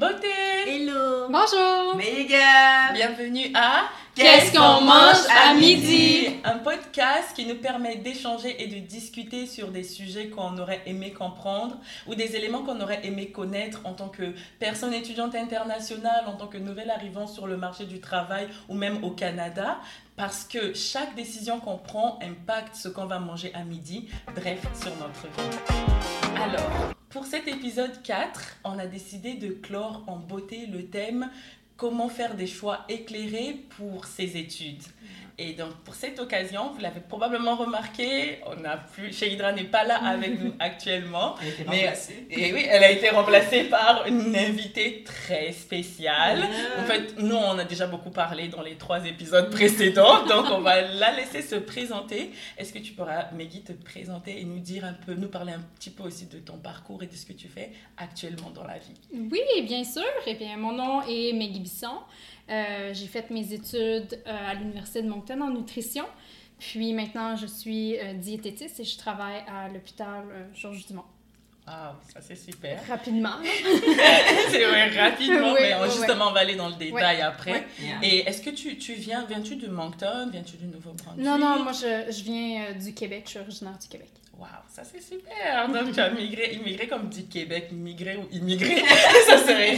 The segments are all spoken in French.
Beauté Hello. Bonjour. Méga Bienvenue à Qu'est-ce qu'on mange à midi? Un podcast qui nous permet d'échanger et de discuter sur des sujets qu'on aurait aimé comprendre ou des éléments qu'on aurait aimé connaître en tant que personne étudiante internationale, en tant que nouvel arrivant sur le marché du travail ou même au Canada. Parce que chaque décision qu'on prend impacte ce qu'on va manger à midi, bref, sur notre vie. Alors, pour cet épisode 4, on a décidé de clore en beauté le thème comment faire des choix éclairés pour ses études. Et donc, pour cette occasion, vous l'avez probablement remarqué, on a plus, Hydra n'est pas là avec nous actuellement. Elle a été Mais, remplacée. et oui, elle a été remplacée par une invitée très spéciale. En fait, nous, on a déjà beaucoup parlé dans les trois épisodes précédents, donc on va la laisser se présenter. Est-ce que tu pourras, Meggy, te présenter et nous dire un peu, nous parler un petit peu aussi de ton parcours et de ce que tu fais actuellement dans la vie? Oui, bien sûr. Eh bien, mon nom est Maggie Bisson. Euh, j'ai fait mes études euh, à l'Université de Moncton en nutrition. Puis maintenant, je suis euh, diététiste et je travaille à l'hôpital euh, Georges Dumont. Ah, ça c'est super. Rapidement. c'est vrai, rapidement, Oui, mais on- oui, justement, on va aller dans le détail après. Yeah. Et est-ce que tu, tu viens, viens-tu de Moncton, viens-tu du Nouveau-Brunswick? Non, non, moi, je, je viens euh, du Québec. Je suis originaire du Québec. Waouh, ça c'est super. Donc tu as migré, immigré comme du Québec, migré ou immigré, ça serait.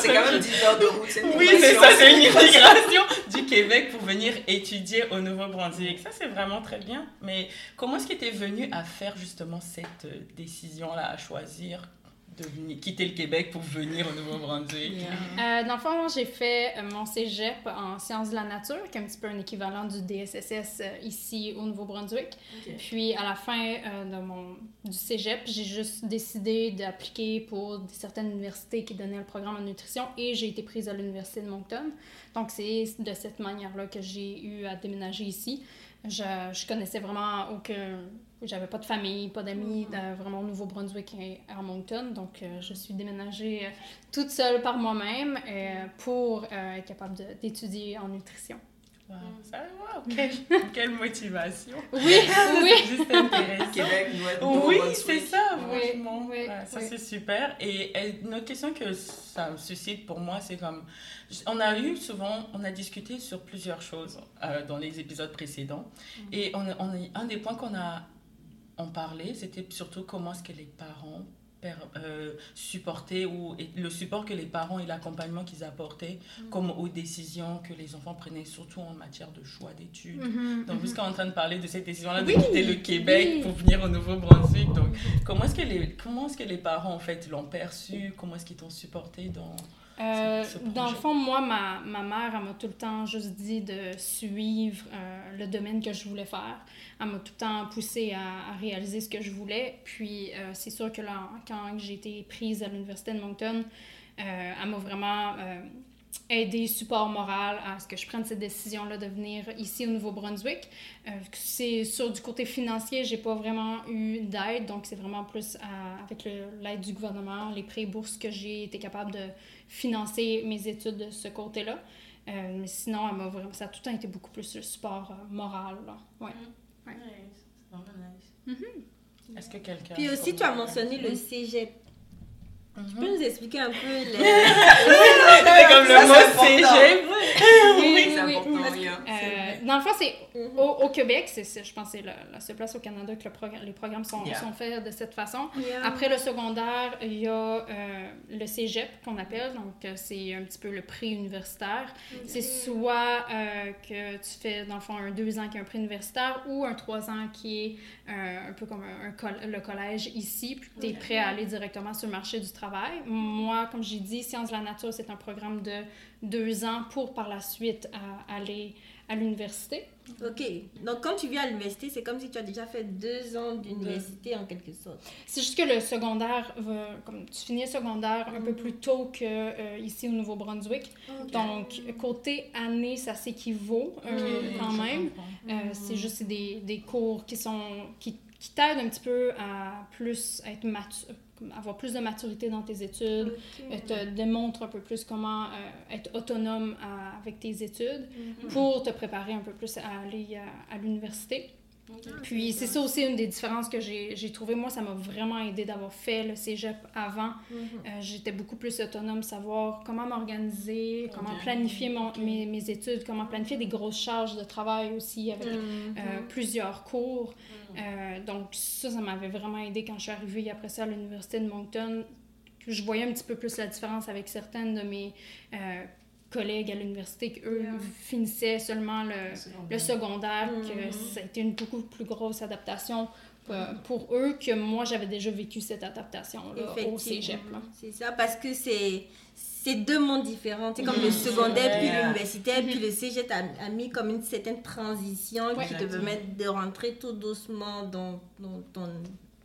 C'est quand même 10 heures de route, c'est Oui, c'est ça, c'est une immigration du Québec pour venir étudier au Nouveau-Brunswick. Ça, c'est vraiment très bien. Mais comment est-ce que tu es venu à faire justement cette euh, décision-là, à choisir de venir, quitter le Québec pour venir au Nouveau-Brunswick Euh, dans le fond, j'ai fait euh, mon cégep en sciences de la nature, qui est un petit peu un équivalent du DSSS euh, ici au Nouveau-Brunswick. Puis à la fin euh, de mon, du cégep, j'ai juste décidé d'appliquer pour certaines universités qui donnaient le programme en nutrition et j'ai été prise à l'université de Moncton. Donc c'est de cette manière-là que j'ai eu à déménager ici. Je, je connaissais vraiment aucun. J'avais pas de famille, pas d'amis, euh, vraiment au Nouveau-Brunswick et à Moncton. Donc euh, je suis déménagée euh, toute seule par moi-même euh, pour euh, être capable d'étudier en nutrition. Wow, ça, wow, quelle, quelle motivation. Oui, oui. C'est juste intéressant. Québec, Oui, c'est ça, franchement. oui, Ouais, ça, oui. c'est super. Et, et une autre question que ça me suscite pour moi, c'est comme. On a eu souvent, on a discuté sur plusieurs choses euh, dans les épisodes précédents. Mhm. Et on, on un des points qu'on a en parlé, c'était surtout comment est-ce que les parents euh, supportaient ou le support que les parents et l'accompagnement qu'ils apportaient Mhm. comme aux décisions que les enfants prenaient, surtout en matière de choix d'études. Mhm, Donc, puisqu'on est en train de parler de cette décision-là de Oui, quitter le Québec oui. pour venir au Nouveau-Brunswick, donc comment est-ce que les comment est-ce que les parents en fait l'ont perçu, comment est-ce qu'ils t'ont supporté dans Euh, dans le fond, moi, ma, ma mère, elle m'a tout le temps juste dit de suivre euh, le domaine que je voulais faire. Elle m'a tout le temps poussé à, à réaliser ce que je voulais. Puis, euh, c'est sûr que là, quand j'ai été prise à l'Université de Moncton, elle m'a vraiment aidé, support moral à ce que je prenne cette décision-là de venir ici au Nouveau-Brunswick. Euh, c'est sur du côté financier, j'ai pas vraiment eu d'aide, donc c'est vraiment plus à- avec le- l'aide du gouvernement, les prêts et bourses que j'ai été capable de financer mes études de ce côté-là. Euh, mais sinon, elle m'a vraiment, ça a tout le temps été beaucoup plus le support euh, moral. Là. Ouais. Est-ce que quelqu'un Puis aussi, tu as mentionné le cégep. Tu Mhm. peux nous expliquer un peu les... C'est comme le mot cégep. Oui, C'est oui, important, oui. Euh, dans le fond, c'est Mhm. au, au Québec, c'est, je pense que c'est la, la seule place au Canada que le progr- les programmes sont, Yeah. sont faits de cette façon. Yeah. Après le secondaire, il y a euh, le cégep qu'on appelle, donc euh, c'est un petit peu le pré-universitaire. C'est soit euh, que tu fais dans le fond un deux ans qui est un pré-universitaire ou un trois ans qui est euh, un peu comme un, un col- le collège ici, puis tu es prêt à aller directement sur le marché du travail. Moi, comme j'ai dit, Sciences de la nature, c'est un programme de deux ans pour par la suite à- aller à l'université. Ok, donc quand tu viens à l'université, c'est comme si tu as déjà fait deux ans d'université en quelque sorte. C'est juste que le secondaire, comme tu finis le secondaire un peu plus tôt que euh, au Nouveau-Brunswick. Donc, côté année, ça s'équivaut euh, quand même. Euh, c'est juste des, des cours qui sont qui, qui t'aident un petit peu à plus être matu- avoir plus de maturité dans tes études, euh, te démontre un peu plus comment euh, être autonome à- avec tes études pour te préparer un peu plus à aller à, à l'université. Puis c'est ça aussi une des différences que j'ai j'ai trouvé. Moi, ça m'a vraiment aidé d'avoir fait le cégep avant. Mhm. Euh, J'étais beaucoup plus autonome, savoir comment m'organiser, comment planifier mon- mes, mes études, comment planifier des grosses charges de travail aussi avec Mhm. euh, plusieurs cours. Euh, donc ça, ça m'avait vraiment aidé quand je suis arrivée après ça à l'université de Moncton. Je voyais un petit peu plus la différence avec certaines de mes collègues à l'université qui, eux, Yeah. finissaient seulement le, le secondaire, Mhm. que ça a été une beaucoup plus grosse adaptation euh, pour eux que moi, j'avais déjà vécu cette adaptation-là au cégep. C'est ça, parce que c'est c'est deux mondes différents. C'est comme le secondaire C'est puis l'universitaire, puis le cégep a, a mis comme une certaine transition Ouais. qui te permet de rentrer tout doucement dans, dans ton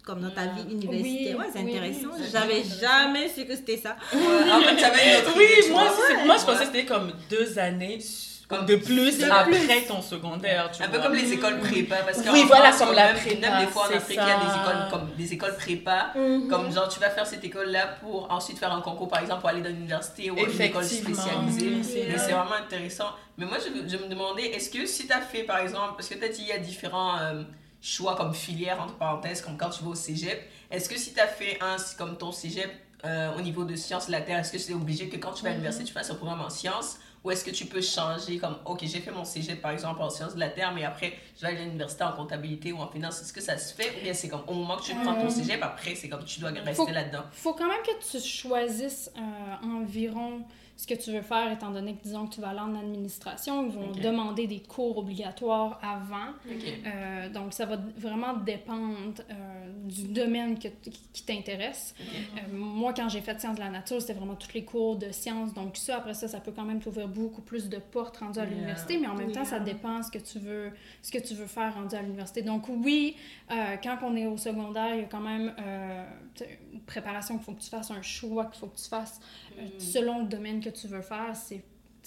comme dans ta vie universitaire. Oui, ouais, c'est oui, intéressant. oui, J'avais jamais su que c'était ça. Ouais, en fait, une autre Oui, idée, tu moi, moi je pensais que c'était comme deux années Comme de plus de après ton secondaire. Tu Un peu comme les écoles prépa, parce que Oui, voilà, comme la même, prépa, même des fois en Afrique, il y a des écoles comme des écoles prépa, Mhm. comme genre tu vas faire cette école-là pour ensuite faire un concours, par exemple, pour aller dans l'université ou une école spécialisée. C'est Mais vrai. c'est vraiment intéressant. Mais moi, je, je me demandais, est-ce que si tu as fait, par exemple, parce que peut-être il y a différents euh, choix comme filière, entre parenthèses, comme quand tu vas au cégep, est-ce que si tu as fait un, comme ton cégep euh, au niveau de sciences de la Terre, est-ce que c'est obligé que quand tu vas à l'université, tu fasses un programme en sciences? Ou est-ce que tu peux changer comme, ok, j'ai fait mon cégep par exemple en sciences de la Terre, mais après je vais à l'université en comptabilité ou en finance, est-ce que ça se fait? Ou bien c'est comme au moment que tu prends ton Euh, cégep, après c'est comme tu dois rester là-dedans? faut quand même que tu choisisses euh, environ ce que tu veux faire, étant donné que, disons, que tu vas aller en administration, ils vont demander des cours obligatoires avant. Euh, donc, ça va vraiment dépendre euh, du domaine que qui t'intéresse. Euh, moi, quand j'ai fait sciences de la nature, c'était vraiment tous les cours de sciences. Donc, ça, après ça, ça peut quand même t'ouvrir beaucoup plus de portes rendues à Yeah. l'université. Mais en même temps, ça dépend ce que tu veux, ce que tu veux faire rendu à l'université. Donc, oui, euh, quand on est au secondaire, il y a quand même euh, une préparation qu'il faut que tu fasses, un choix qu'il faut que tu fasses euh, selon le domaine que tu veux faire. C'est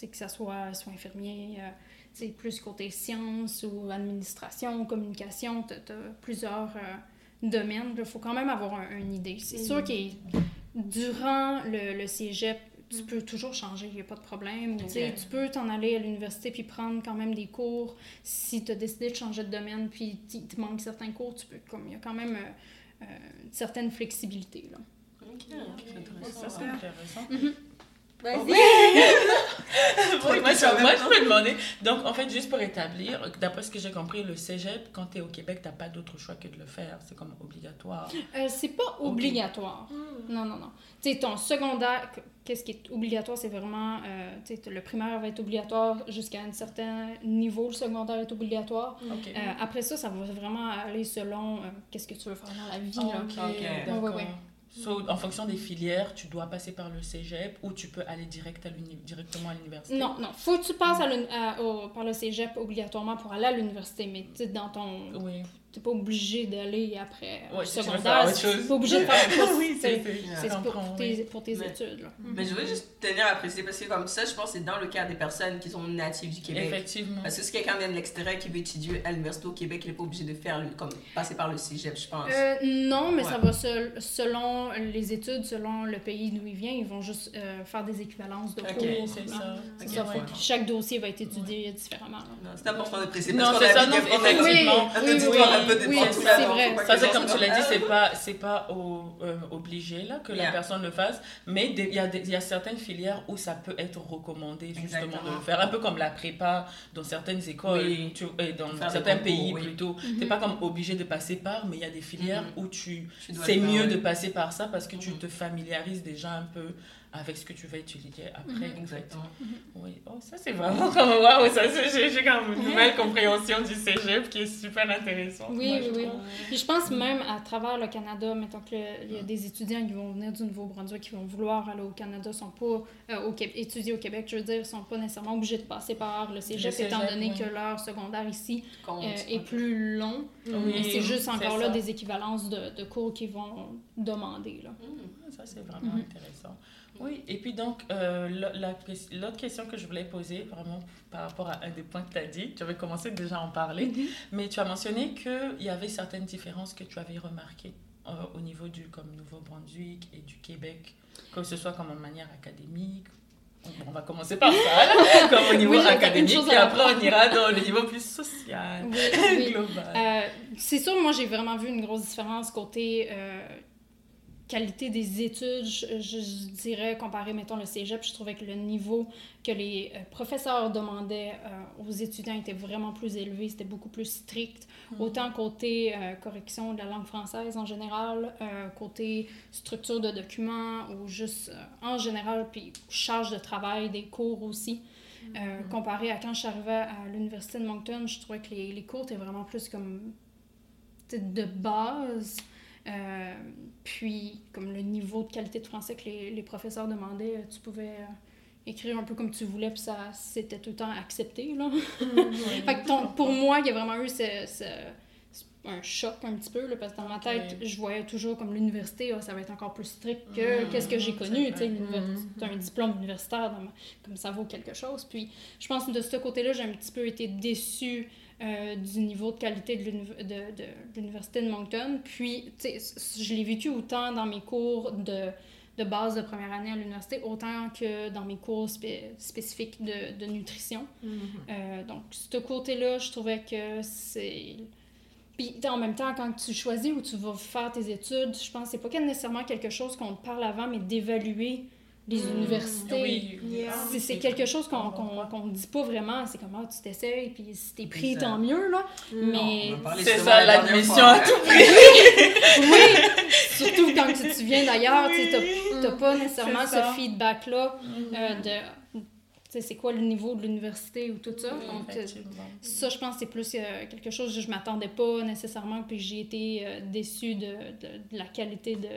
que ça soit, soit infirmier, euh, plus côté sciences ou administration, communication, tu as, plusieurs euh, domaines. Il faut quand même avoir un- une idée. C'est sûr que durant le, le cégep, tu peux toujours changer, il n'y a pas de problème. Tu peux t'en aller à l'université puis prendre quand même des cours. Si tu as décidé de changer de domaine puis il te manque certains cours, tu peux, comme il y a quand même euh, euh, une certaine flexibilité. Là. Ok, ok, c'est intéressant. Ça, intéressant. Vas-y. Oui, moi, je, moi, je peux demander. Donc, en fait, juste pour établir, d'après ce que j'ai compris, le cégep, quand tu es au Québec, tu n'as pas d'autre choix que de le faire. C'est comme obligatoire. Euh, c'est pas obligatoire. Non, non, non. Tu sais, ton secondaire, qu'est-ce qui est obligatoire, c'est vraiment. euh, tu sais, le primaire va être obligatoire jusqu'à un certain niveau, le secondaire est obligatoire. Euh, après ça, ça va vraiment aller selon euh, qu'est-ce que tu veux faire dans la vie. là. Ouais, ouais. So, en fonction des filières, tu dois passer par le cégep ou tu peux aller direct à directement à l'université? Non, non. Faut que tu passes à à- au- par le cégep obligatoirement pour aller à l'université, mais tu dans ton. Oui. T'es pas obligé d'aller après Ouais, secondaire. T'es pas obligé de faire un oui, c'est pour, comprends, tes, pour tes Mais- études. Là. Mais je veux juste tenir à préciser parce que comme ça, je pense que c'est dans le cas des personnes qui sont natives du Québec. Effectivement. Parce que si quelqu'un vient de l'extérieur qui veut étudier à l'université au Québec, il n'est pas obligé de faire le, comme passer par le cégep, je pense. Euh, non, mais Ouais. ça va sel- selon les études, selon le pays d'où il vient, ils vont juste euh, faire des équivalences de Ok, cours. c'est là. ça. Ouais. chaque dossier va être étudié différemment. C'est important de préciser Non, parce qu'on c'est a ça, non, effectivement. Un Oui, peu c'est vrai. pas Ça, c'est comme tu l'as dit, c'est pas, c'est pas au- euh, obligé là, que Yeah. la personne le fasse, mais il y, a des- il y a certaines filières où ça peut être recommandé justement de le faire, un peu comme la prépa dans certaines écoles Oui. tu- et dans Faire certains concours, pays oui. plutôt. Mhm. T'es pas comme obligé de passer par, mais il y a des filières Mhm. où tu, c'est mieux de passer par ça parce que tu Mhm. te familiarises déjà un peu avec ce que tu vas étudier après. Mhm. fait. Exactement. Oui, oh, ça c'est vraiment comme waouh, ça c'est- j'ai comme une nouvelle compréhension du cégep qui est super intéressante. Oui, moi, oui, je oui. Puis je pense même à travers le Canada, mettons qu'il y a des étudiants qui vont venir du Nouveau-Brunswick qui vont vouloir aller au Canada, sont pas euh, au étudier au Québec, je veux dire, sont pas nécessairement obligés de passer par le cégep, cégep, étant donné oui. que leur secondaire ici Compte. euh, est plus long. Oui, Mais c'est juste encore ça. là des équivalences de, de cours qu'ils vont demander. Là. Mhm. Ça, c'est vraiment Mhm. intéressant. Oui, et puis donc, euh, l'autre question que je voulais poser, vraiment par rapport à un des points que tu as dit, tu avais commencé déjà à en parler, mais tu as mentionné qu'il y avait certaines différences que tu avais remarquées euh, au niveau du comme Nouveau-Brunswick et du Québec, que ce soit comme en manière académique. on va commencer par ça, là, comme au niveau Oui, académique, et après on ira dans le niveau plus social, Oui, oui. global. Euh, c'est sûr, moi, j'ai vraiment vu une grosse différence côté qualité des études. Je, je- je dirais, comparé, mettons, le cégep, je trouvais que le niveau que les euh, professeurs demandaient euh, aux étudiants était vraiment plus élevé, c'était beaucoup plus strict. Autant côté euh, correction de la langue française en général, côté structure de documents ou juste en général, puis charge de travail des cours aussi. Euh, comparé à quand je suis arrivée à l'université de Moncton, je trouvais que les, les cours étaient vraiment plus comme de base. Euh, puis, comme le niveau de qualité de français que les, les professeurs demandaient, euh, tu pouvais euh, écrire un peu comme tu voulais, puis ça, c'était tout le temps accepté. Là. fait que ton- pour moi, il y a vraiment eu ce, ce- un choc un petit peu, là, parce que dans ma tête, je voyais toujours comme l'université, ah, ça va être encore plus strict que qu'est-ce que j'ai connu. tu sais, Mhm. t'as un diplôme universitaire, dans ma- comme ça vaut quelque chose. Puis je pense que de ce côté-là, j'ai un petit peu été déçue euh, du niveau de qualité de l'univ- de- de- de l'université de Moncton. Puis, je l'ai vécu autant dans mes cours de, de base de première année à l'université, autant que dans mes cours spé- spécifiques de, de nutrition. Euh, donc, ce côté-là, je trouvais que c'est... Puis, en même temps, quand tu choisis où tu vas faire tes études, je pense que c'est pas nécessairement quelque chose qu'on te parle avant, mais d'évaluer les universités. Oui, oui. Yeah. C'est- C'est quelque chose qu'on qu'on qu'on dit pas vraiment. C'est comme, ah, tu t'essayes, puis si t'es pris, tant mieux, là. Mais C'est ça, l'admission à tout prix. oui, surtout quand tu, tu viens d'ailleurs, tu t'as- t'as pas nécessairement ce feedback-là euh, de, tu sais, c'est quoi le niveau de l'université ou tout ça. Donc, euh, ça, je pense que c'est plus euh, quelque chose que je m'attendais pas nécessairement, puis j'ai été euh, déçue de, de, de la qualité de,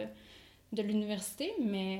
de l'université, mais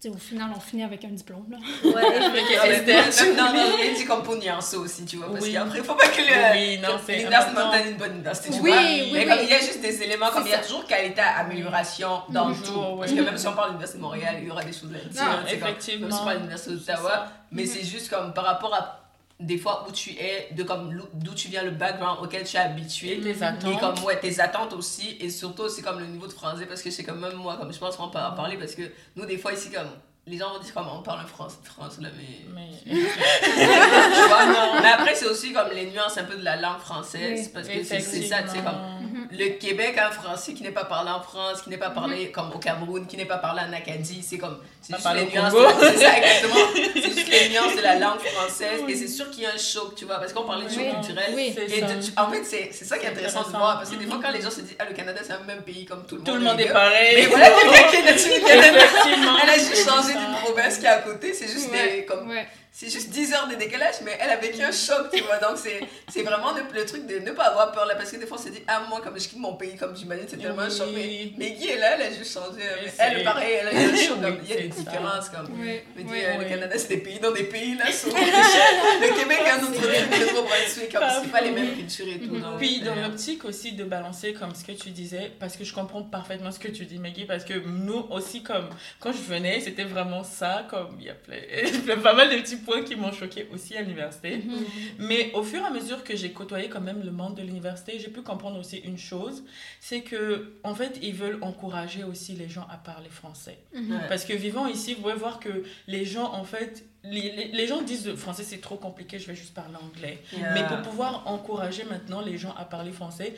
euh, tu sais, au final, on finit avec un diplôme. Là. Ouais, mais Même dans l'anglais, dit comme pour nuancer aussi, tu vois. Parce Oui. qu'après, il faut pas que le. Oui, non, L'université est une bonne université, tu Oui, vois. oui, mais oui. comme il y a juste des éléments, comme il y a ça. toujours qualité à amélioration dans Toujours, tout. Parce que même si on parle de l'Université de Montréal, il y aura des choses à dire. Non, comme- effectivement. Même si on parle de l'Université d'Ottawa. ça. Mais c'est juste comme par rapport à des fois où tu es, de comme d'où tu viens, le background auquel tu es habitué. Et tes Et attentes. comme, ouais, tes attentes aussi, et surtout, c'est comme le niveau de français, parce que c'est comme même moi, comme je pense qu'on peut en parler, parce que nous, des fois, ici, comme, les gens vont dire comme on parle français France, là, mais. Mais... tu vois? Mais après, c'est aussi comme les nuances un peu de la langue française, Oui, parce que c'est ça, tu sais, comme. Le Québec, un français qui n'est pas parlé en France, qui n'est pas parlé comme au Cameroun, qui n'est pas parlé en Acadie, c'est comme. C'est Pas juste parlé les nuances. De- C'est ça, exactement. C'est juste les nuances de la langue française, et c'est sûr qu'il y a un choc, tu vois, parce qu'on parlait de choc Oui. culturel. Oui. C'est Et ça. de- tu- en fait, c'est c'est ça qui est intéressant de Intéressant. voir, parce que des fois, quand les gens se disent, ah, le Canada, c'est un même pays comme tout le Tout monde. le monde est pareil. Mais voilà quelqu'un qui est du Canada. Elle a juste changé d'une province qui est à côté, c'est juste des. Comme. C'est juste 10 heures de décalage, mais elle a vécu un choc, tu vois. Donc, c'est c'est vraiment le, le truc de ne pas avoir peur là. Parce que des fois, on se dit, ah, moi, comme je quitte mon pays, comme j'imagine, c'est tellement un choc. Mais, Oui. mais Guy est là, elle a juste changé. Oui, elle, pareil, elle a eu un choc. Oui, comme, il y a des ça. différences. Comme, Oui. je Oui. euh, le oui. Canada, c'est des pays dans des pays, là. sauf le Québec, un autre truc, le Nouveau-Brunswick, comme c'est pas les mêmes cultures et tout. donc, Puis dans l'optique aussi de balancer comme ce que tu disais, parce que je comprends parfaitement ce que tu dis Maggie, parce que nous aussi comme quand je venais, c'était vraiment ça, comme il y a plein, il y a pas mal de petits points qui m'ont choqué aussi à l'université. Mhm. Mais au fur et à mesure que j'ai côtoyé quand même le monde de l'université, j'ai pu comprendre aussi une chose, c'est que en fait ils veulent encourager aussi les gens à parler français. Mhm. Ouais. Parce que vivant ici, vous pouvez voir que les gens en fait, les, les, les gens disent le français c'est trop compliqué, je vais juste parler anglais. yeah. Mais pour pouvoir encourager maintenant les gens à parler français,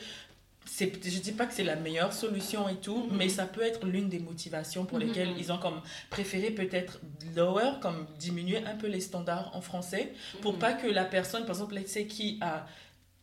je dis pas que c'est la meilleure solution et tout, Mhm. mais ça peut être l'une des motivations pour Mhm. lesquelles ils ont comme préféré peut-être lower, comme diminuer un peu les standards en français, pour Mhm. pas que la personne, par exemple, qui a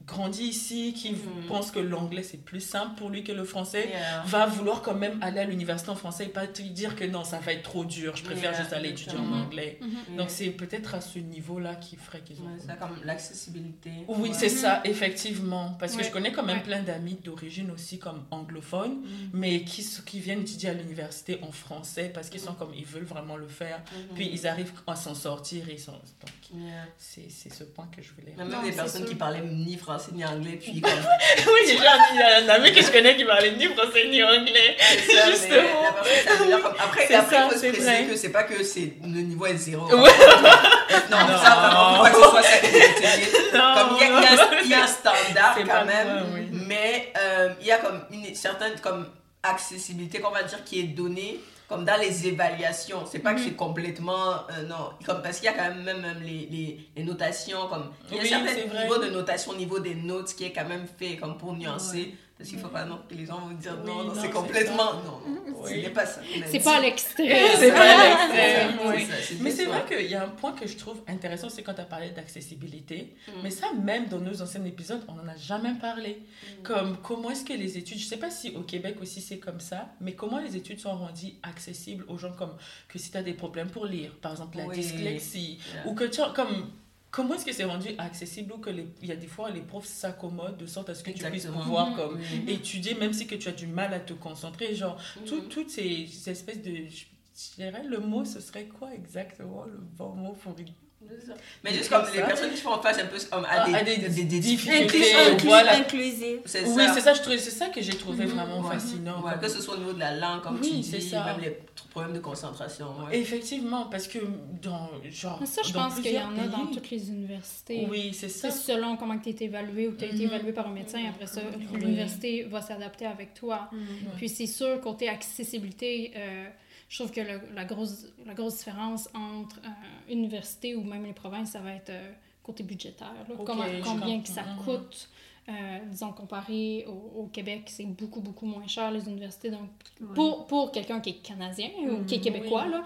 grandi ici, qui Mhm. pense que l'anglais c'est plus simple pour lui que le français, Yeah. va vouloir quand même aller à l'université en français et pas te dire que non, ça va être trop dur, je préfère Yeah, juste aller étudier en anglais. Mhm. Donc c'est peut-être à ce niveau-là qu'il ferait qu'ils ont... Ouais, ça, comme l'accessibilité. Oui, Ouais. c'est ça, effectivement. Parce que Ouais. je connais quand même Ouais. plein d'amis d'origine aussi comme anglophones, Mhm. mais qui, qui viennent étudier à l'université en français parce qu'ils sont comme, ils veulent vraiment le faire. Mhm. Puis ils arrivent à s'en sortir. Et ils sont... Donc Yeah. c'est ce point que je voulais... Même des personnes qui parlaient ni français ni anglais, puis comme. oui, j'ai déjà il y a un ami que je connais qui parlait ni français ni anglais. C'est ça, Justement. Après, C'est après ça, il faut se préciser que c'est pas que c'est le niveau est zéro. Ouais. Non, Non. ça vraiment, faut pas que ce soit ça que vous retenez. Non, Comme il y, a- il y a un- standard quand même, oui. mais euh, il y a comme une certaine comme accessibilité qu'on va dire qui est donnée comme dans les évaluations. C'est pas que Mhm. c'est complètement. euh, non, comme, parce qu'il y a quand même, même, même les, les, les notations. Comme, il y a Oui, un c'est certain vrai. niveau de notation au niveau des notes qui est quand même fait comme pour nuancer. Parce qu'il faut pas non que les gens vont dire Oui, non, non, c'est c'est complètement. Non, non, Oui. ce n'est pas ça. C'est pas à l'extrême. C'est pas à l'extrême, C'est oui. c'est Mais c'est vrai qu'il y a un point que je trouve intéressant, c'est quand tu as parlé d'accessibilité. Mm. Mais ça, même dans nos anciens épisodes, on n'en a jamais parlé. Comme comment est-ce que les études, je sais pas si au Québec aussi c'est comme ça, mais comment les études sont rendues accessibles aux gens comme que si tu as des problèmes pour lire, par exemple la Oui. dyslexie, Yeah. ou que tu as comme. Comment est-ce que c'est rendu accessible ou que les- il y a des fois les profs s'accommodent de sorte à ce que tu puisses pouvoir Mhm. comme Mhm. étudier même si que tu as du mal à te concentrer genre tout- Mhm. toutes ces, ces espèces de je je dirais le mot ce serait quoi exactement le bon mot pour Mais juste Comme les personnes qui font face un peu comme Ah, à des, à des des, des, des difficultés. Inclus- voilà. Inclusive. C'est oui ça. c'est ça je trouve c'est ça que j'ai trouvé Mhm. vraiment Ouais. fascinant Ouais, comme- que ce soit au niveau de la langue, comme Oui, tu c'est dis, ça. même les problèmes de concentration. ouais. effectivement parce que dans genre Mais ça, je dans pense qu'il y en a plusieurs dans pays- toutes les universités. oui c'est ça C'est selon comment tu été évalué ou tu as été Mhm. évalué par un médecin. Après ça, l'université va s'adapter avec toi. Mhm. Puis c'est sûr, côté accessibilité, euh, je trouve que le- la, grosse, la grosse différence entre euh, université ou même les provinces, ça va être euh, côté budgétaire. là. Comment- combien que ça Mhm. coûte. euh, disons, comparé au, au Québec, c'est beaucoup, beaucoup moins cher, les universités. Donc, pour, pour quelqu'un qui est canadien ou qui est Mhm, québécois, oui. là,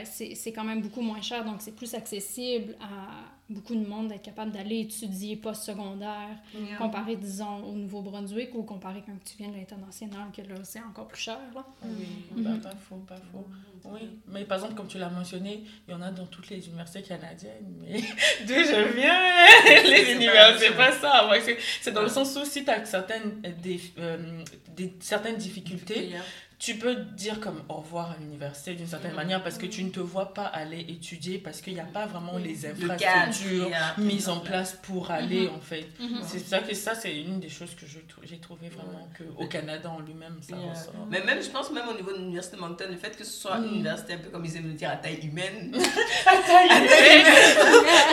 euh, c'est quand même beaucoup moins cher. Donc, c'est plus accessible à beaucoup de monde d'être capable d'aller étudier post-secondaire Yeah. comparé, disons, au Nouveau-Brunswick ou comparé quand tu viens de l'international, que là, c'est encore plus cher. Là. Oui, Mhm. bah, pas faux, pas faux. Oui, mais par exemple, comme tu l'as mentionné, il y en a dans toutes les universités canadiennes. Mais d'où je viens, les C'est universités, c'est pas ça. Ouais, c'est- dans le sens où si tu as certaines, euh, des, euh, des- certaines difficultés, tu peux dire comme au revoir à l'université d'une certaine Mhm. manière parce que tu ne te vois pas aller étudier parce qu'il n'y a pas vraiment les Le infrastructures qui a- mises en place pour aller en fait. Mhm. C'est ça que ça c'est une des choses que j'ai trouvé vraiment que au Canada en lui-même ça Yeah. ressort. Mais même, je pense, même au niveau de l'université de Moncton, le fait que ce soit Mm. une université un peu comme ils aiment le dire à taille humaine.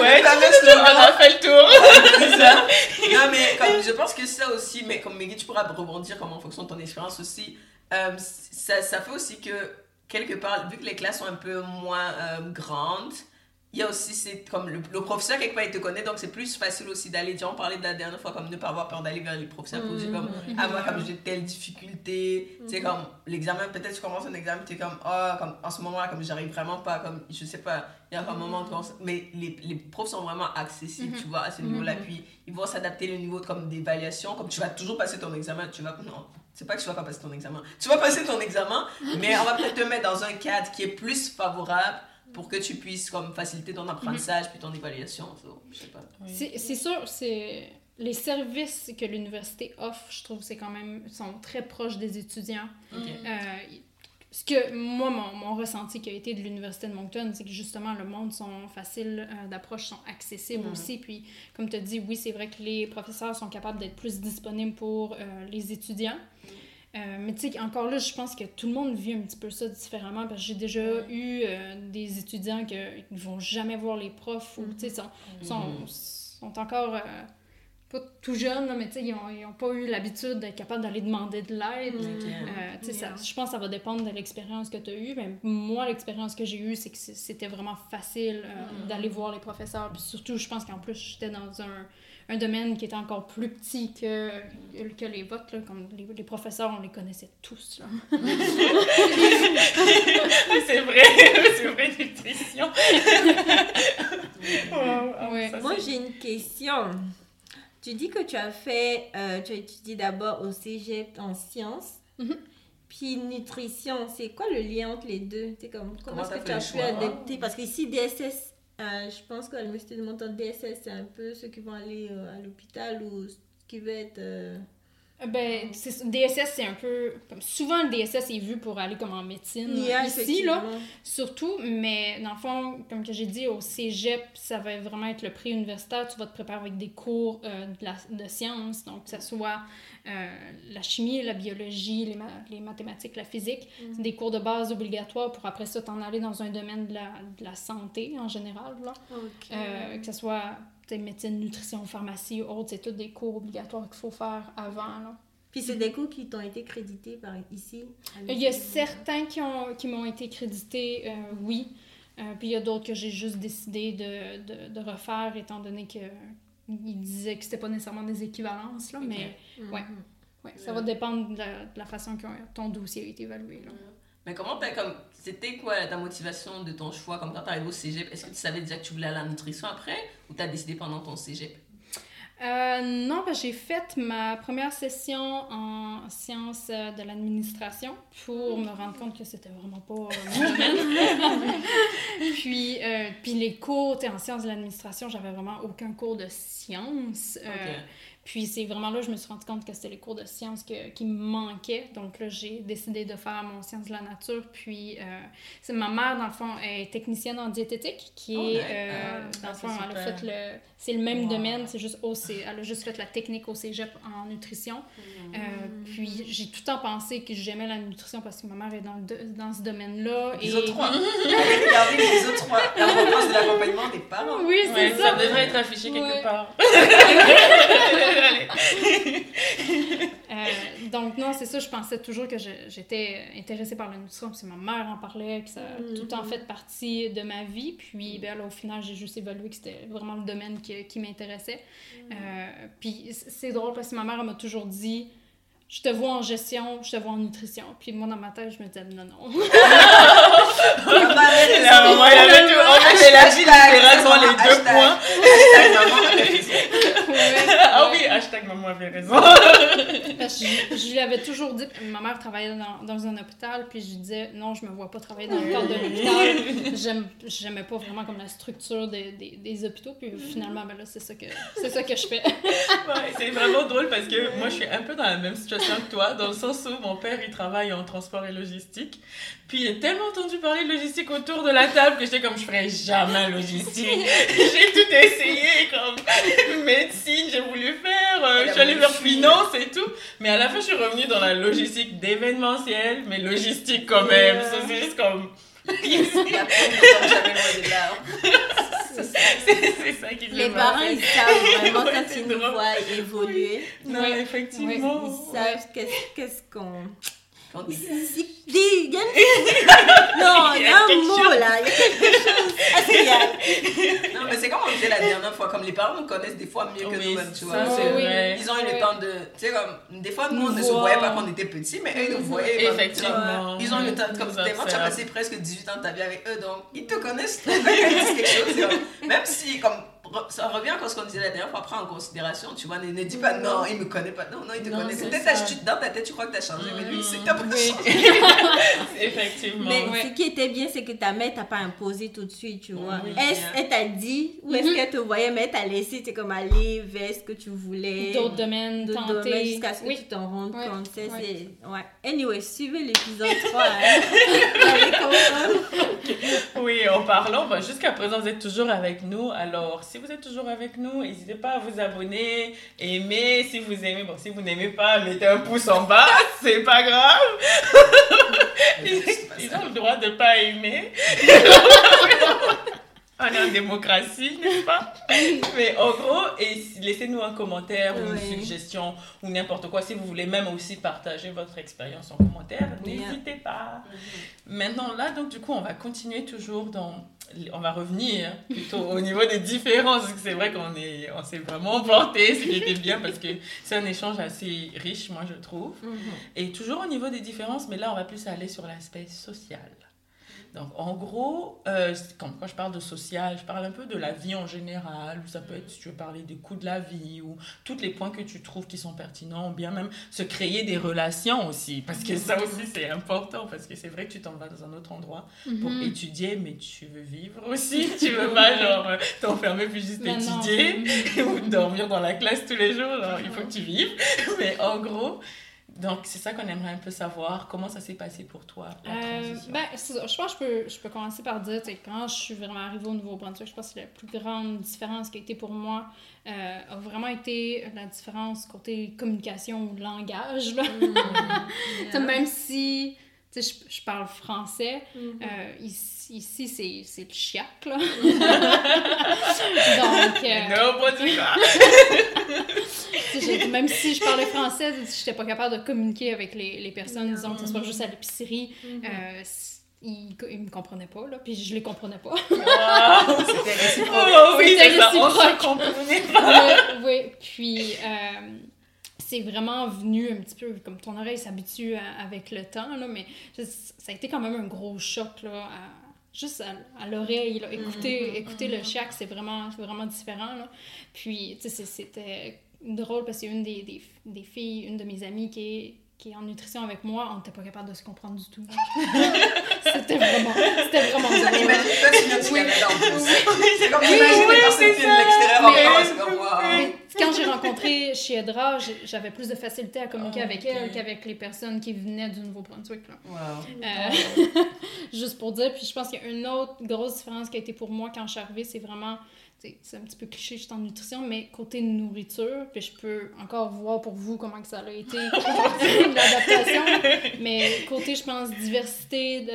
Ouais, Ça tu laisse tu- le on a fait le tour. Ça. Non, mais comme, je pense que ça aussi, mais comme Meggy, tu pourras rebondir comme en fonction de ton expérience aussi. Euh, ça, ça fait aussi que, quelque part, vu que les classes sont un peu moins euh, grandes, il y a aussi, c'est comme le, le professeur, quelque part, il te connaît, donc c'est plus facile aussi d'aller, dire, on parlait de la dernière fois, comme ne pas avoir peur d'aller vers les professeurs pour dire comme, Mhm. ah, moi, comme j'ai telle difficulté, tu sais, comme l'examen, peut-être tu commences un examen, tu es comme, oh, comme en ce moment-là, comme j'arrive vraiment pas, comme, je sais pas, il y a un moment, mais les, les profs sont vraiment accessibles, Mhm. tu vois, à ce niveau-là, puis ils vont s'adapter le niveau comme d'évaluation, comme tu vas toujours passer ton examen, tu vas, non, c'est pas que tu vas pas passer ton examen, tu vas passer ton examen, mais on va peut-être te mettre dans un cadre qui est plus favorable pour que tu puisses comme faciliter ton apprentissage puis ton évaluation, so, je sais pas. C'est c'est sûr, c'est les services que l'université offre, je trouve, c'est quand même sont très proches des étudiants. Euh, ce que moi, mon, mon ressenti qui a été de l'Université de Moncton, c'est que justement, le monde sont faciles euh, d'approche, sont accessibles Mhm. aussi. Puis, comme tu as dit, oui, c'est vrai que les professeurs sont capables d'être plus disponibles pour euh, les étudiants. Euh, mais tu sais, encore là, je pense que tout le monde vit un petit peu ça différemment parce que j'ai déjà eu euh, des étudiants qui ne vont jamais voir les profs ou, tu sais, sont, sont, sont encore euh, pas tout jeunes, là, mais tu sais, ils n'ont pas eu l'habitude d'être capables d'aller demander de l'aide. Euh, tu sais, Yeah. je pense que ça va dépendre de l'expérience que tu as eue. Mais moi, l'expérience que j'ai eue, c'est que c'était vraiment facile euh, d'aller voir les professeurs. Puis surtout, je pense qu'en plus, j'étais dans un, un domaine qui était encore plus petit que, que les vôtres. Là, comme les, les professeurs, on les connaissait tous. Là. c'est vrai, c'est vrai nutrition. Wow, ah, Ouais. ça, Moi, j'ai une question. Tu dis que tu as fait, euh, tu as étudié d'abord au cégep en sciences, Mhm. puis nutrition. C'est quoi le lien entre les deux? C'est comme comment, Comment est-ce que tu as pu adapter? Parce qu'ici DSS, euh, je pense qu'à l'université de DSS, c'est un peu ceux qui vont aller euh, à l'hôpital ou qui veut être. Euh, Ben, c'est- DSS, c'est un peu. Comme souvent, le DSS est vu pour aller comme en médecine. Yeah, ici, là. Surtout, mais dans le fond, comme que j'ai dit, au cégep, ça va vraiment être le prix universitaire. Tu vas te préparer avec des cours euh, de, la, de sciences, donc que ce soit euh, la chimie, la biologie, les, ma- les mathématiques, la physique. C'est des cours de base obligatoires pour après ça t'en aller dans un domaine de la, de la santé en général. Là. Euh, que ce soit médecine, nutrition, pharmacie, autres, c'est tous des cours obligatoires qu'il faut faire avant. Là. Puis c'est des cours qui t'ont été crédités par ici. Il y a certains qui ont qui m'ont été crédités, euh, oui. Euh, puis il y a d'autres que j'ai juste décidé de, de, de refaire, étant donné que ils disaient que c'était pas nécessairement des équivalences, là, mais Mhm. ouais. ouais, ça va dépendre de la, de la façon que ton dossier a été évalué. Là. Mais comment t'as comme. C'était quoi ta motivation de ton choix Comme quand t'arrives au cégep, est-ce que tu savais déjà que tu voulais aller nutrition après ou t'as décidé pendant ton cégep? Euh, non, ben, j'ai fait ma première session en sciences euh, de l'administration pour me rendre compte que c'était vraiment pas euh, mon domaine. puis, euh, puis les cours, en sciences de l'administration, j'avais vraiment aucun cours de sciences. Euh. Puis c'est vraiment là que je me suis rendu compte que c'était les cours de sciences que- qui me manquaient. Donc là, j'ai décidé de faire mon sciences de la nature. Puis euh, c'est ma mère, dans le fond, est technicienne en diététique, qui Oh, est, euh, Ah, dans le c'est fond, elle a fait le... C'est le même Wow. domaine, c'est juste au C- Elle a juste fait la technique au cégep en nutrition. Euh, puis j'ai tout le temps pensé que j'aimais la nutrition parce que ma mère est dans, le dans ce domaine-là. Les et... autres trois. Regardez les autres trois. La réponse de l'accompagnement des parents. Oui, c'est Ouais, ça. ça devrait être affiché quelque Ouais. part. Euh, donc, non, c'est ça, je pensais toujours que j'étais intéressée par la nutrition, parce que ma mère en parlait, que ça a tout le temps fait partie de ma vie. Puis, ben, là, au final, j'ai juste évalué que c'était vraiment le domaine qui, qui m'intéressait. Euh, puis, c'est drôle parce que ma mère elle m'a toujours dit Je te vois en gestion, je te vois en nutrition. Puis, moi, dans ma tête, je me disais Non, non. La maman, elle avait tout. En fait, elle a dit littéralement les deux points. Ah oui, hashtag maman avait raison. Parce que je, je lui avais toujours dit, ma mère travaillait dans, dans un hôpital, puis je lui disais, non, je me vois pas travailler dans le cadre de l'hôpital. J'aime- J'aimais pas vraiment comme la structure des, des, des hôpitaux, puis finalement, ben là, c'est ça que, c'est ça que je fais. Ouais, c'est vraiment drôle parce que moi je suis un peu dans la même situation que toi, dans le sens où mon père il travaille en transport et logistique. Puis j'ai tellement entendu parler de logistique autour de la table que j'étais comme je ferais jamais logistique. j'ai tout essayé, comme médecine, j'ai voulu faire, euh, je suis allée vers finance et tout. Mais à la fin je suis revenue dans la logistique d'événementiel, mais logistique quand même. Ça, c'est juste comme. C'est ça qui Les parents, ils savent vraiment quand c'est ils nous voient évoluer. Non, effectivement. Ils savent qu'est-ce qu'est-ce qu'on... Il y a Non, Il y a un mot chose. là, il y a quelque chose. Est-ce qu'il y a... Non, mais c'est comme on disait la dernière fois, comme les parents nous connaissent des fois mieux que Oui, nous-mêmes, tu vois. Ah c'est vrai. Ils ont eu le temps de. Tu sais, comme. Des fois, nous, on ne se voyait pas quand on était petits, mais eux, ils nous voyaient. comme, Effectivement. Ils ont eu le temps. Comme tellement, tu as passé presque 18 ans de ta vie avec eux, donc ils te connaissent. Quand ils disent quelque chose, même si, comme. Ça revient à ce qu'on disait la dernière fois, prends en considération, tu vois, ne, ne dis pas non, il me connaît pas. Non, non, il te Non, connaît. c'est Peut-être tu- dans ta tête, tu crois que tu as changé, mais lui, c'est t'as pas Oui. changé. Effectivement. Mais Ouais. ce qui était bien, c'est que ta mère t'a pas imposé tout de suite, tu vois. Oui, elle t'a dit ou est-ce Mhm. qu'elle te voyait, mais elle t'a laissé, c'est comme aller vers ce que tu voulais? D'autres domaines, D'autres tenter. domaines jusqu'à ce que oui. tu t'en rendes Ouais. compte. C'est, Ouais. c'est- ouais. Anyway, suivez l'épisode 3. Hein. Vous allez comprendre. Oui, en parlant, bah, jusqu'à présent, vous êtes toujours avec nous. Alors, si vous êtes toujours avec nous, n'hésitez pas à vous abonner, aimer. Si vous aimez, bon, si vous n'aimez pas, mettez un pouce en bas, c'est pas grave. Ils, ils ont le droit de pas aimer. On est en démocratie, n'est-ce pas? Mais en gros, et laissez-nous un commentaire ou une suggestion ou n'importe quoi. Si vous voulez même aussi partager votre expérience en commentaire, n'hésitez pas. Maintenant, là, donc, du coup, on va continuer toujours dans. On va revenir plutôt au niveau des différences. C'est vrai qu'on est, on s'est vraiment porté, ce qui était bien parce que c'est un échange assez riche, moi, je trouve. Et toujours au niveau des différences, mais là, on va plus aller sur l'aspect social. Donc, en gros, euh, c'est- quand, quand je parle de social, je parle un peu de la vie en général, ou ça peut être, si tu veux parler des coûts de la vie, ou tous les points que tu trouves qui sont pertinents, ou bien même se créer des relations aussi, parce que ça aussi, c'est important, parce que c'est vrai que tu t'en vas dans un autre endroit pour Mhm. étudier, mais tu veux vivre aussi, tu veux pas, genre, euh, t'enfermer puis juste Mais étudier, ou dormir dans la classe tous les jours, il faut que tu vives. Mais en gros, donc c'est ça qu'on aimerait un peu savoir. Comment ça s'est passé pour toi, la Euh, transition? ben, c'est ça. je pense que je peux, je peux commencer par dire, quand je suis vraiment arrivée au Nouveau-Brunswick, je pense que la plus grande différence qui a été pour moi euh, a vraiment été la différence côté communication ou langage. Là. Sais, Même si tu sais, je, je parle français. Mhm. Euh, ici, ici c'est, c'est le chiac, là. Donc, euh, Non, pas du tout. même si je parlais français, je n'étais pas capable de communiquer avec les, les personnes, disons que ce soit juste à l'épicerie. Mhm. Euh, ils, ils me comprenaient pas, là, puis je les comprenais pas. Wow. C'était réciproque. Oh, oui, on réciproque. se comprenait pas. oui, oui. Puis, euh, c'est vraiment venu un petit peu, comme ton oreille s'habitue avec le temps, là, mais ça a été quand même un gros choc, là, à- juste à, à l'oreille. Écouter, Mhm, écouter le chiac, c'est vraiment, c'est vraiment différent, là. Puis, tu sais, c'était drôle parce qu'il y a une des, des, des filles, une de mes amies qui est qui est en nutrition avec moi, on n'était pas capable de se comprendre du tout. c'était vraiment, c'était vraiment Oui. Oui, oui, c'est rencontré Chiedra, j'avais plus de facilité à communiquer Ah, avec elle qu'avec les personnes qui venaient du Nouveau-Brunswick. Wow. Euh, juste pour dire, puis je pense qu'il y a une autre grosse différence qui a été pour moi quand je suis arrivée, c'est vraiment, c'est un petit peu cliché, suis en nutrition, mais côté nourriture, puis je peux encore voir pour vous comment que ça a été l'adaptation, mais côté, je pense, diversité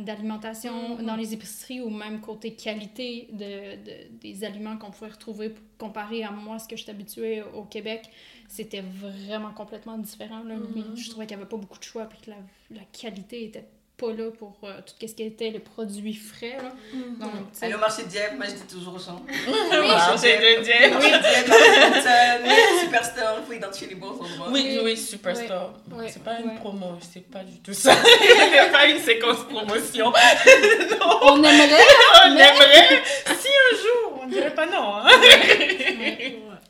d'alimentation Mhm. dans les épiceries ou même côté qualité de, de- des aliments qu'on pouvait retrouver comparé à moi, ce que je suis habituée au Québec, c'était vraiment complètement différent. Là. Mhm. Je trouvais qu'il n'y avait pas beaucoup de choix, puis que la, la qualité était pas là pour euh, tout ce qui était les produits frais. Là. Mhm. Donc, Aller au marché de Dieppe, moi je dis toujours ça. Wow, c'est de Oui, dire. Dieppe, Superstore, il faut identifier les bons endroits. Oui, Oui. oui, Superstore. C'est pas une promo, c'est pas du tout ça. c'est pas une séquence promotion. on aimerait, On aimerait. Si un jour, on dirait pas non. Hein?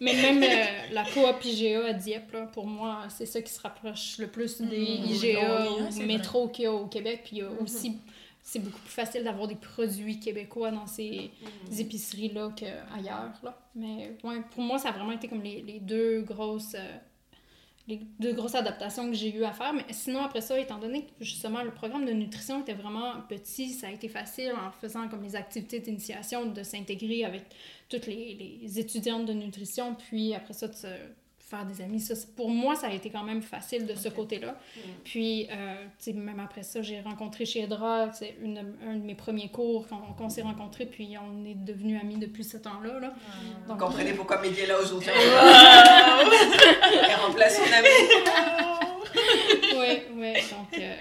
Mais même euh, la coop IGA à Dieppe, là, pour moi, c'est ça qui se rapproche le plus des Mhm. IGA ou métro qu'il y a au Québec. Puis il y a Mhm. aussi, c'est beaucoup plus facile d'avoir des produits québécois dans ces épiceries-là qu'ailleurs. Là. Mais ouais, pour moi, ça a vraiment été comme les, les deux grosses. euh, les deux grosses adaptations que j'ai eu à faire. Mais sinon, après ça, étant donné que justement le programme de nutrition était vraiment petit, ça a été facile en faisant comme les activités d'initiation de s'intégrer avec toutes les, les étudiantes de nutrition, puis après ça, de se faire des amis. Ça, pour moi, ça a été quand même facile de ce côté-là. Puis, euh, tu sais, même après ça, j'ai rencontré chez Edra, c'est une, un de mes premiers cours qu'on s'est rencontrés, puis on est devenus amis depuis ce temps-là. Là. Vous Donc, comprenez pourquoi Mehdi est là aujourd'hui. Elle remplace son ami. Oui, oui. Donc, euh,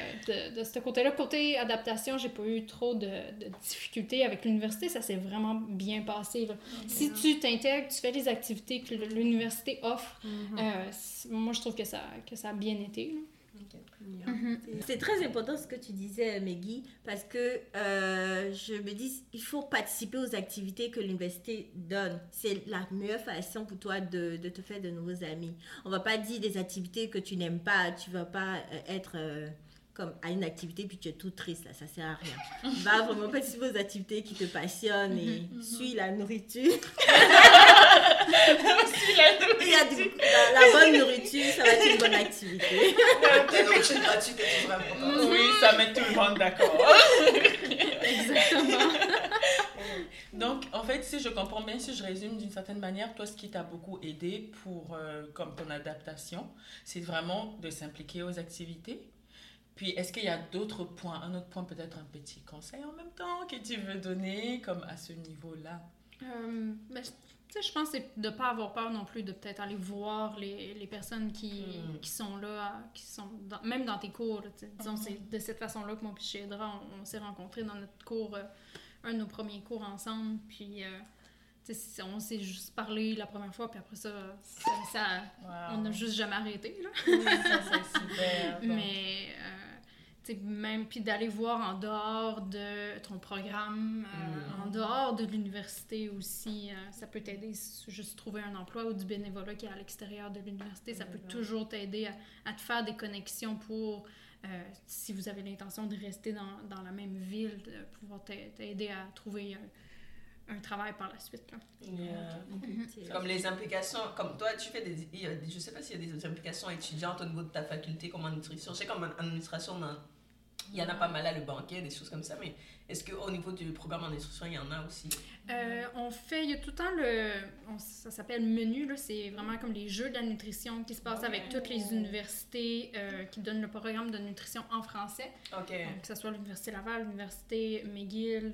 de, de ce côté-là, côté adaptation, j'ai pas eu trop de, de difficultés avec l'université. Ça s'est vraiment bien passé. là. Si tu t'intègres, tu fais les activités que l'université offre, Mhm. euh, moi, je trouve que ça, que ça a bien été. là. Mhm. C'est très important ce que tu disais, Meggy, parce que euh, je me dis, il faut participer aux activités que l'université donne. C'est la meilleure façon pour toi de, de te faire de nouveaux amis. On va pas dire des activités que tu n'aimes pas, tu vas pas euh, être euh, comme à une activité puis tu es tout triste, là, ça sert à rien. Va vraiment participer aux activités qui te passionnent et suis la nourriture. Il y a du- la, la bonne nourriture, ça va être une bonne activité. La nourriture gratuite est toujours importante. Oui, ça met tout le monde d'accord. Exactement. Donc, en fait, si je comprends bien, si je résume d'une certaine manière, toi, ce qui t'a beaucoup aidé pour euh, comme ton adaptation, c'est vraiment de s'impliquer aux activités? Puis, est-ce qu'il y a d'autres points, un autre point, peut-être un petit conseil en même temps que tu veux donner, comme à ce niveau-là? Euh, ben, tu sais, je pense que c'est de ne pas avoir peur non plus de peut-être aller voir les, les personnes qui, Mm. qui sont là, qui sont dans- même dans tes cours. disons, c'est de cette façon-là que moi et Chédra, on, on s'est rencontrés dans notre cours, euh, un de nos premiers cours ensemble. Puis, euh, on s'est juste parlé la première fois, puis après ça, ça, ça- on n'a juste jamais arrêté. Là. Oui, ça, c'est super. Donc, Mais, euh, tu sais, même, puis d'aller voir en dehors de ton programme, euh, en dehors de l'université aussi, euh, ça peut t'aider, juste trouver un emploi ou du bénévolat qui est à l'extérieur de l'université, ça peut toujours t'aider à, à te faire des connexions pour, euh, si vous avez l'intention de rester dans, dans la même ville, de pouvoir t'a- t'aider à trouver un, travail par la suite. là. yeah. Comme les implications, comme toi, tu fais des. il y a des- Je sais pas s'il y a des implications étudiantes au niveau de ta faculté, comme en nutrition. Je sais qu'en en administration, Il y en a pas mal à le banquet, des choses comme ça, mais est-ce qu'au niveau du programme en instruction, il y en a aussi? Euh, on fait, il y a tout le temps le, on- ça s'appelle menu, là, c'est vraiment comme les jeux de la nutrition qui se passent avec toutes les universités euh, qui donnent le programme de nutrition en français. Ok. Donc, que ce soit l'Université Laval, l'Université McGill, euh,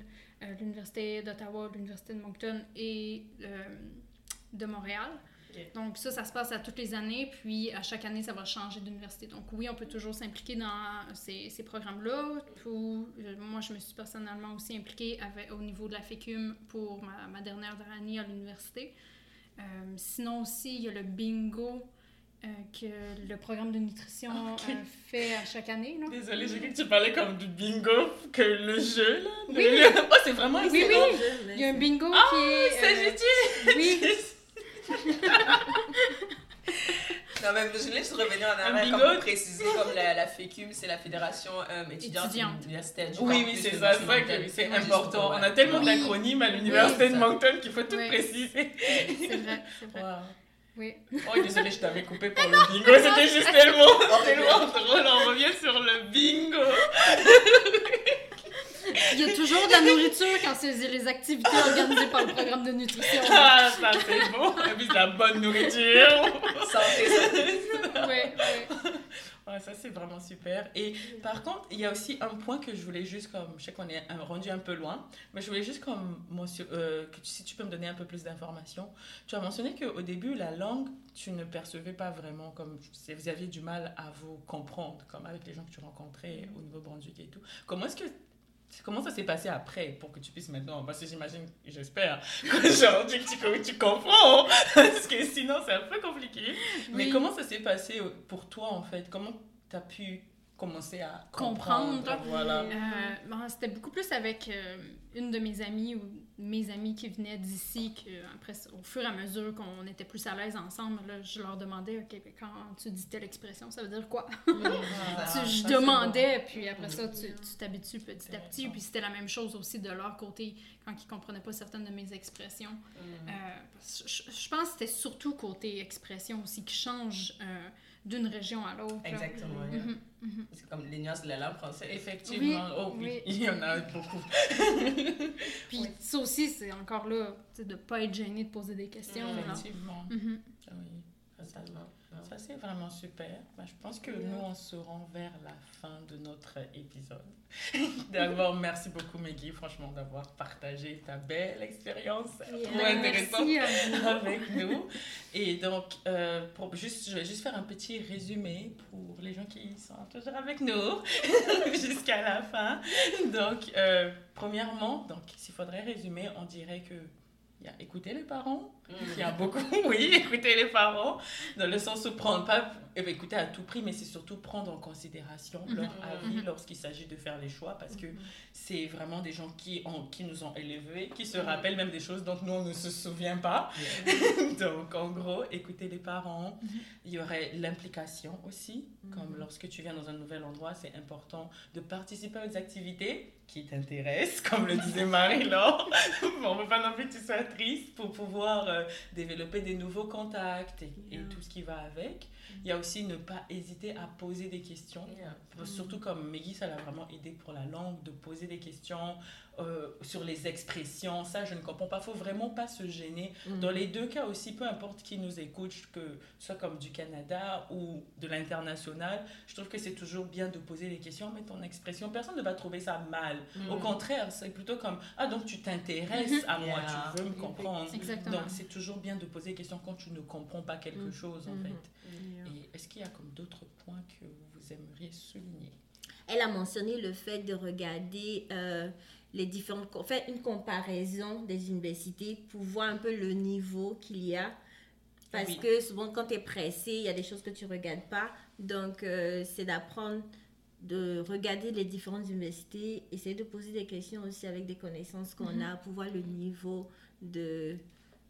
l'Université d'Ottawa, l'Université de Moncton et euh, de Montréal. Donc ça, ça se passe à toutes les années, puis à chaque année, ça va changer d'université. Donc oui, on peut toujours s'impliquer dans ces, ces programmes-là. Euh, moi, je me suis personnellement aussi impliquée avec, au niveau de la FECUM pour ma, ma dernière année à l'université. Euh, sinon aussi, il y a le bingo euh, que le programme de nutrition Ok. euh, fait à chaque année. Là. Désolée, j'ai cru que tu parlais comme du bingo, que le jeu, là. Oui. Le- Oh, c'est vraiment Oui, oui. Il y a un bingo Ah, qui est... C'est euh, oui, Non, mais je voulais juste revenir en Un arrière, bingo. comme préciser, comme la, la FECUM, c'est la Fédération euh, étudiante Étudiante. universitaire du Oui, oui, c'est ça, c'est ça que c'est important. On a tellement Oui. d'acronymes à l'université Oui, de. Moncton qu'il faut tout Oui. préciser. c'est vrai, c'est vrai. Wow. Oui. Oh, désolée, je t'avais coupé pour le bingo. C'était juste tellement, tellement drôle. On revient sur le bingo. Il y a toujours de la nourriture quand c'est les activités organisées par le programme de nutrition. Ah, ça c'est bon. Et puis de la bonne nourriture. Santé, santé. Ouais, ouais. Ouais, ça c'est vraiment super. Et par contre, il y a aussi un point que je voulais juste comme, je sais qu'on est rendu un peu loin, mais je voulais juste comme, euh, que si tu peux me donner un peu plus d'informations. Tu as mentionné qu'au début, la langue, tu ne percevais pas vraiment comme, si vous aviez du mal à vous comprendre, comme avec les gens que tu rencontrais au Nouveau-Brunswick et tout. Comment est-ce que Comment ça s'est passé après pour que tu puisses maintenant Parce que j'imagine, j'espère, genre, tu, tu, tu comprends. Parce que sinon, c'est un peu compliqué. Mais Oui. comment ça s'est passé pour toi en fait? Comment tu as pu commencer à comprendre, Comprendre. Voilà. Euh, bon, C'était beaucoup plus avec euh, une de mes amies ou mes amis qui venaient d'ici, que après, au fur et à mesure qu'on était plus à l'aise ensemble, là, je leur demandais, OK, ben, quand tu dis telle expression, ça veut dire quoi? Tu- je ça, demandais, puis après ça, tu tu t'habitues petit à petit. Puis c'était la même chose aussi de leur côté, quand ils comprenaient pas certaines de mes expressions. Euh, parce que je, je pense que c'était surtout côté expression aussi qui change euh, d'une région à l'autre. Exactement. Mhm, mhm. C'est comme les nuances de la langue française. Effectivement, Oui, oh oui, il y en a beaucoup. Puis ça aussi, c'est encore là, de pas être gêné de poser des questions. Effectivement. Mhm. Ah oui, ça, Totalement. Ça, c'est vraiment super. Bah, je pense que nous, on se rend vers la fin de notre épisode. D'abord, merci beaucoup Meggy, franchement, d'avoir partagé ta belle expérience. Yeah. Trop intéressante. Avec nous. Et donc, euh, pour juste, je vais juste faire un petit résumé pour les gens qui sont toujours avec nous jusqu'à la fin. Donc, euh, premièrement, donc, s'il faudrait résumer, on dirait que il y a écouter les parents, il y a beaucoup, oui, écouter les parents, dans le sens où prendre pas, eh ben, écouter à tout prix, mais c'est surtout prendre en considération leur Mhm. avis Mhm. lorsqu'il s'agit de faire les choix, parce que c'est vraiment des gens qui, ont, qui nous ont élevés, qui se rappellent même des choses dont nous, on ne se souvient pas. Donc, en gros, écouter les parents. Mhm. Il y aurait l'implication aussi, Mhm. comme lorsque tu viens dans un nouvel endroit, c'est important de participer aux activités qui t'intéressent, comme le disait Marie-Laure. on ne veut pas non plus que tu sois triste pour pouvoir euh, développer des nouveaux contacts et, tout ce qui va avec. Il y a aussi ne pas hésiter à poser des questions. Yeah. Surtout comme Meggy, ça l'a vraiment aidé pour la langue, de poser des questions euh, sur les expressions. Ça, je ne comprends pas. Il faut vraiment pas se gêner. Mhm. Dans les deux cas aussi, peu importe qui nous écoute, que ce soit comme du Canada ou de l'international, je trouve que c'est toujours bien de poser des questions, mais ton expression, personne ne va trouver ça mal. Mm. Au contraire, c'est plutôt comme Ah, donc tu t'intéresses à moi, tu veux me comprendre. Exactement. Donc c'est toujours bien de poser des questions quand tu ne comprends pas quelque Mhm. chose, en Mhm. fait. Et est-ce qu'il y a comme d'autres points que vous aimeriez souligner? Elle a mentionné le fait de regarder euh, les différentes... Faire une comparaison des universités pour voir un peu le niveau qu'il y a. Parce Oui. que souvent, quand tu es pressé, il y a des choses que tu ne regardes pas. Donc, euh, c'est d'apprendre de regarder les différentes universités, essayer de poser des questions aussi avec des connaissances qu'on Mhm. a pour voir le niveau de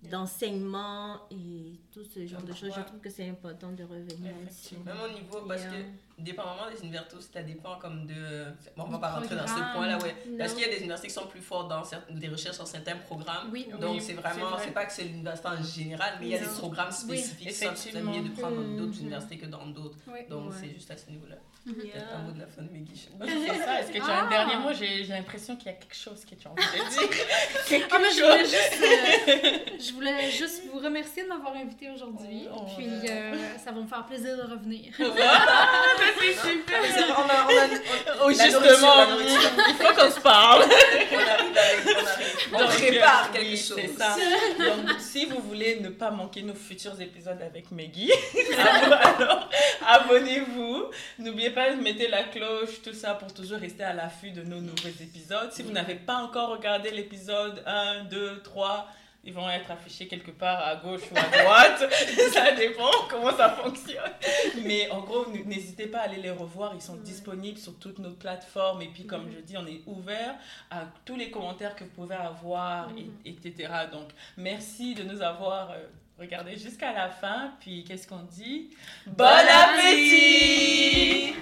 d'enseignement et tout ce genre de choses. Je trouve que c'est important de revenir là-dessus. Même au niveau, parce Yeah. que dépendamment des universités ça dépend comme de. Bon, on va pas rentrer dans ce programme. point-là, ouais. Parce Non. qu'il y a des universités qui sont plus fortes dans certaines, des recherches sur certains programmes. Oui. Donc, Oui, c'est c'est vraiment, vrai. c'est pas que c'est l'université en général, mais il y a des programmes spécifiques. ça, c'est mieux de prendre dans d'autres Mhm. universités que dans d'autres. Oui. Donc, Ouais. c'est juste à ce niveau-là. Yeah. Peut-être un mot de la fin de pas. Oui, c'est ça. Est-ce que tu as un Ah. dernier mot? J'ai j'ai l'impression qu'il y a quelque chose que tu as envie de dire. quelque Ah, mais je voulais chose. juste, euh, je voulais juste vous remercier de m'avoir invité aujourd'hui. Oh, Puis euh, ça va me faire plaisir de revenir. C'est super. Mais c'est vrai, on a, on a, on- Oh, la justement, il faut qu'on se parle. on arrive avec, on arrive. On Donc, prépare quelque oui, chose. Ça. Donc, si vous voulez ne pas manquer nos futurs épisodes avec Maggie, alors abonnez-vous. N'oubliez pas de mettre la cloche, tout ça pour toujours rester à l'affût de nos nouveaux épisodes. Si vous n'avez pas encore regardé l'épisode 1, 2, 3, ils vont être affichés quelque part à gauche ou à droite. ça dépend comment ça fonctionne. Mais en gros, n'hésitez pas à aller les revoir. Ils sont disponibles sur toutes nos plateformes. Et puis, comme je dis, on est ouvert à tous les commentaires que vous pouvez avoir, et- etc. Donc, merci de nous avoir euh, regardés jusqu'à la fin. Puis, qu'est-ce qu'on dit? Bon appétit